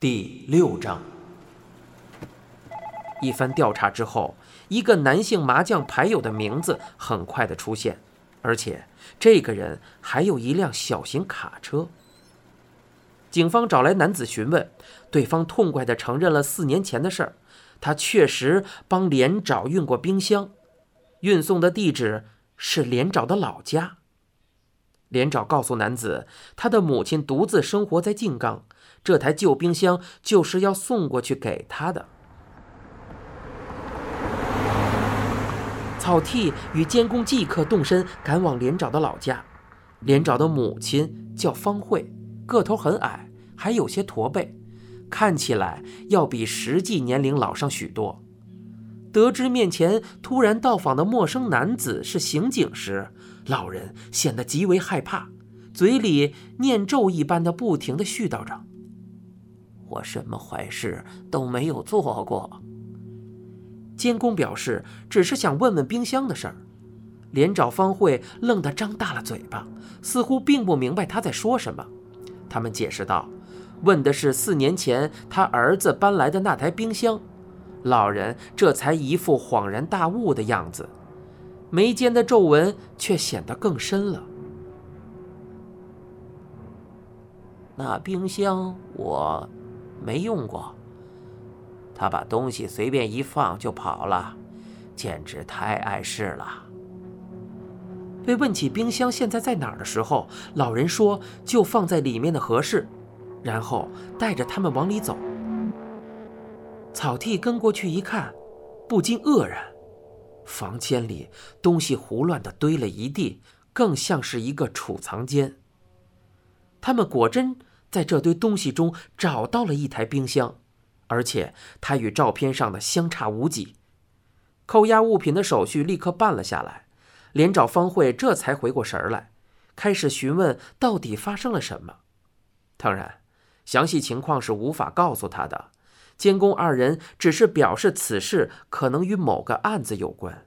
第六章，一番调查之后，一个男性麻将牌友的名字很快的出现，而且这个人还有一辆小型卡车。警方找来男子询问，对方痛快的承认了四年前的事儿，他确实帮连长运过冰箱，运送的地址是连长的老家。连长告诉男子，他的母亲独自生活在静冈。这台旧冰箱就是要送过去给他的。草剃与监工即刻动身赶往连长的老家。连长的母亲叫方慧，个头很矮，还有些驼背，看起来要比实际年龄老上许多。得知面前突然到访的陌生男子是刑警时，老人显得极为害怕，嘴里念咒一般的不停的絮叨着。我什么坏事都没有做过。监工表示，只是想问问冰箱的事儿。连长方慧愣得张大了嘴巴，似乎并不明白他在说什么。他们解释道：“问的是四年前他儿子搬来的那台冰箱。”老人这才一副恍然大悟的样子，眉间的皱纹却显得更深了。那冰箱我。没用过。他把东西随便一放就跑了，简直太碍事了。被问起冰箱现在在哪儿的时候，老人说就放在里面的合适，然后带着他们往里走。草剃跟过去一看，不禁愕然：房间里东西胡乱的堆了一地，更像是一个储藏间。他们果真。在这堆东西中找到了一台冰箱，而且它与照片上的相差无几。扣押物品的手续立刻办了下来，连长方慧这才回过神来，开始询问到底发生了什么。当然，详细情况是无法告诉他的。监工二人只是表示此事可能与某个案子有关。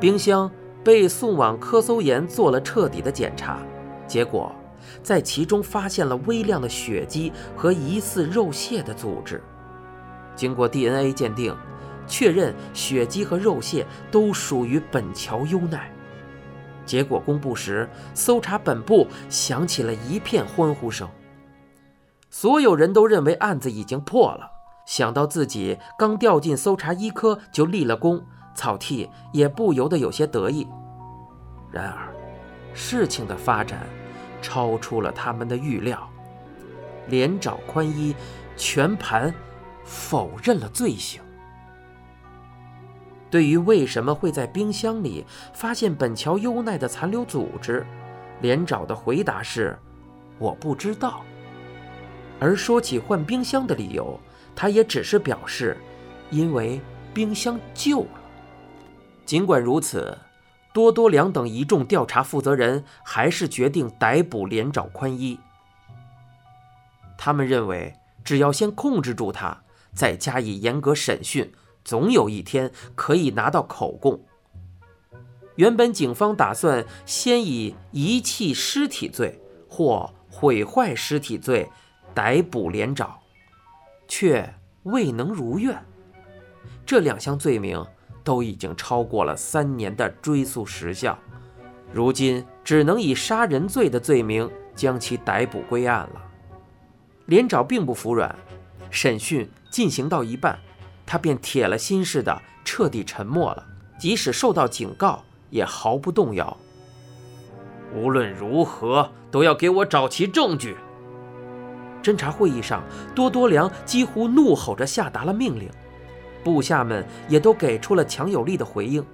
冰箱。被送往科搜研做了彻底的检查，结果在其中发现了微量的血迹和疑似肉屑的组织。经过 DNA 鉴定，确认血迹和肉屑都属于本桥优奈。结果公布时，搜查本部响起了一片欢呼声。所有人都认为案子已经破了。想到自己刚调进搜查一科就立了功。草剃也不由得有些得意，然而，事情的发展超出了他们的预料。连长宽一全盘否认了罪行。对于为什么会在冰箱里发现本桥优奈的残留组织，连长的回答是：“我不知道。”而说起换冰箱的理由，他也只是表示，因为冰箱旧了。尽管如此，多多良等一众调查负责人还是决定逮捕连长宽一。他们认为，只要先控制住他，再加以严格审讯，总有一天可以拿到口供。原本警方打算先以遗弃尸体罪或毁坏尸体罪逮捕连长，却未能如愿。这两项罪名。都已经超过了三年的追诉时效，如今只能以杀人罪的罪名将其逮捕归案了。连长并不服软，审讯进行到一半，他便铁了心似的彻底沉默了，即使受到警告也毫不动摇。无论如何都要给我找齐证据。侦查会议上，多多良几乎怒吼着下达了命令。部下们也都给出了强有力的回应。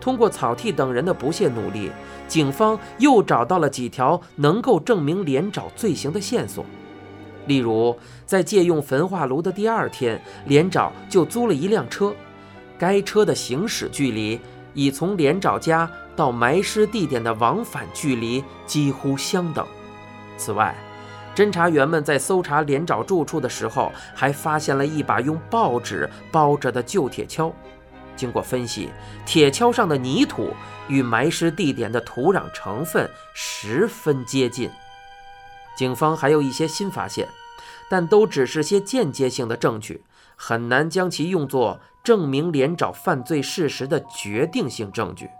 通过草剃等人的不懈努力，警方又找到了几条能够证明连长罪行的线索。例如，在借用焚化炉的第二天，连长就租了一辆车，该车的行驶距离已从连长家到埋尸地点的往返距离几乎相等。此外，侦查员们在搜查连长住处的时候，还发现了一把用报纸包着的旧铁锹，经过分析，铁锹上的泥土与埋尸地点的土壤成分十分接近。警方还有一些新发现，但都只是些间接性的证据，很难将其用作证明连长犯罪事实的决定性证据。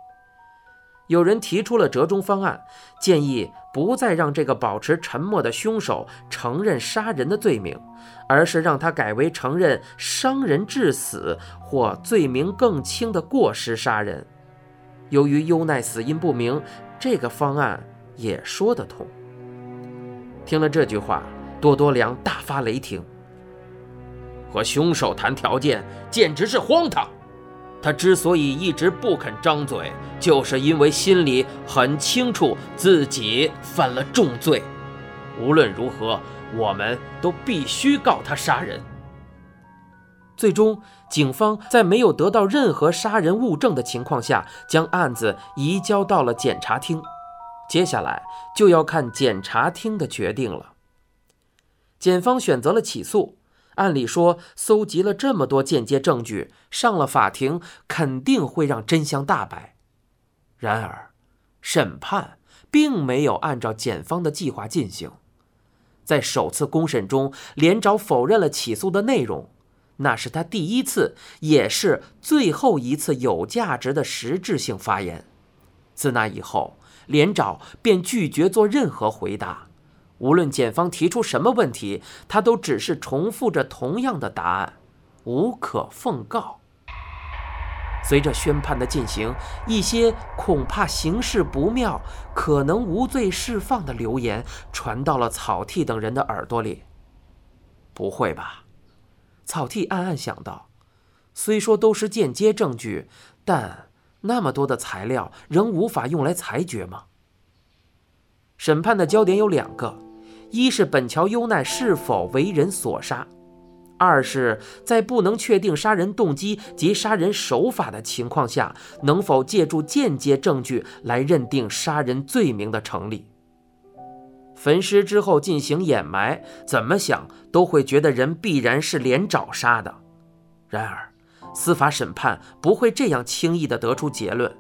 有人提出了折中方案，建议不再让这个保持沉默的凶手承认杀人的罪名，而是让他改为承认伤人致死或罪名更轻的过失杀人。由于优奈死因不明，这个方案也说得通。听了这句话，多多良大发雷霆：“和凶手谈条件，简直是荒唐！”他之所以一直不肯张嘴，就是因为心里很清楚自己犯了重罪。无论如何，我们都必须告他杀人。最终，警方在没有得到任何杀人物证的情况下，将案子移交到了检察厅。接下来就要看检察厅的决定了。检方选择了起诉。按理说，搜集了这么多间接证据，上了法庭肯定会让真相大白。然而，审判并没有按照检方的计划进行。在首次公审中，连长否认了起诉的内容，那是他第一次，也是最后一次有价值的实质性发言。自那以后，连长便拒绝做任何回答。无论检方提出什么问题，他都只是重复着同样的答案，无可奉告。随着宣判的进行，一些恐怕形势不妙、可能无罪释放的流言传到了草剃等人的耳朵里。不会吧？草剃暗暗想到。虽说都是间接证据，但那么多的材料仍无法用来裁决吗？审判的焦点有两个。一是本桥优奈是否为人所杀，二是，在不能确定杀人动机及杀人手法的情况下，能否借助间接证据来认定杀人罪名的成立。焚尸之后进行掩埋，怎么想都会觉得人必然是连找杀的。然而，司法审判不会这样轻易地得出结论，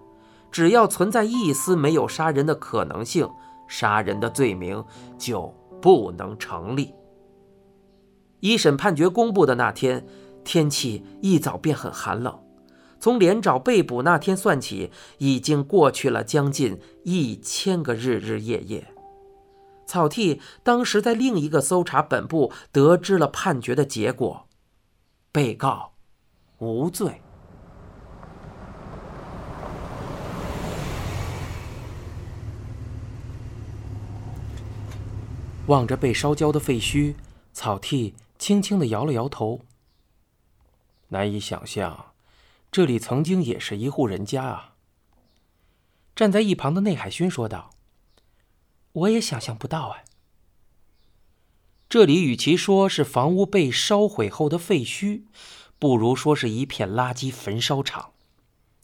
只要存在一丝没有杀人的可能性，杀人的罪名就。不能成立。一审判决公布的那天，天气一早便很寒冷。从连长被捕那天算起，已经过去了将近一千个日日夜夜。草剃当时在另一个搜查本部得知了判决的结果：被告无罪。望着被烧焦的废墟，草剃轻轻地摇了摇头。难以想象，这里曾经也是一户人家啊。站在一旁的内海勋说道：“我也想象不到哎。这里与其说是房屋被烧毁后的废墟，不如说是一片垃圾焚烧场。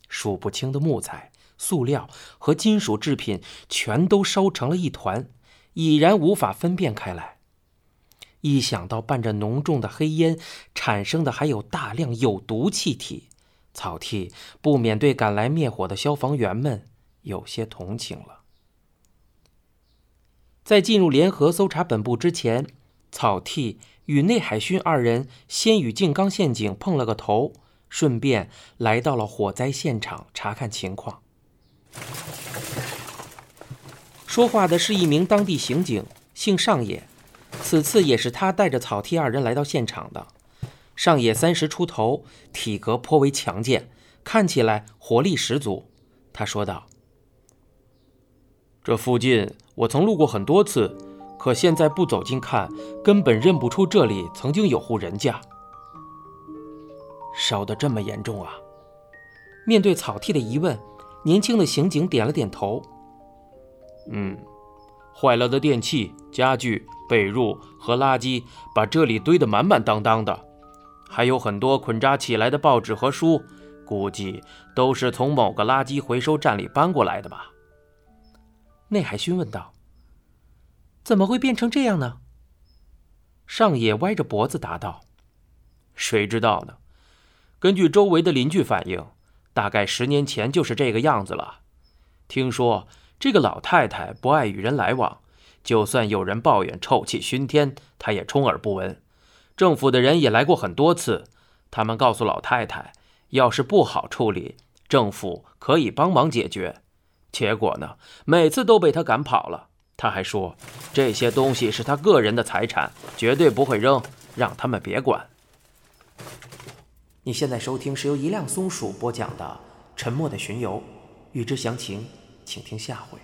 数不清的木材、塑料和金属制品全都烧成了一团。”已然无法分辨开来。一想到伴着浓重的黑烟产生的还有大量有毒气体，草剃不免对赶来灭火的消防员们有些同情了。在进入联合搜查本部之前，草剃与内海勋二人先与静冈县警碰了个头，顺便来到了火灾现场查看情况。说话的是一名当地刑警，姓上野。此次也是他带着草剃二人来到现场的。上野三十出头，体格颇为强健，看起来活力十足。他说道：“这附近我曾路过很多次，可现在不走近看，根本认不出这里曾经有户人家。烧得这么严重啊？”面对草剃的疑问，年轻的刑警点了点头。嗯，坏了的电器、家具、被褥和垃圾把这里堆得满满当当的，还有很多捆扎起来的报纸和书，估计都是从某个垃圾回收站里搬过来的吧？内海勋问道。怎么会变成这样呢？上野歪着脖子答道：“谁知道呢？根据周围的邻居反映，大概十年前就是这个样子了。听说这个老太太不爱与人来往，就算有人抱怨臭气熏天，她也充耳不闻。政府的人也来过很多次，他们告诉老太太，要是不好处理，政府可以帮忙解决。结果呢，每次都被她赶跑了。她还说，这些东西是她个人的财产，绝对不会扔，让他们别管。你现在收听是由一辆松鼠播讲的《沉默的巡游》，欲知详情，请听下回。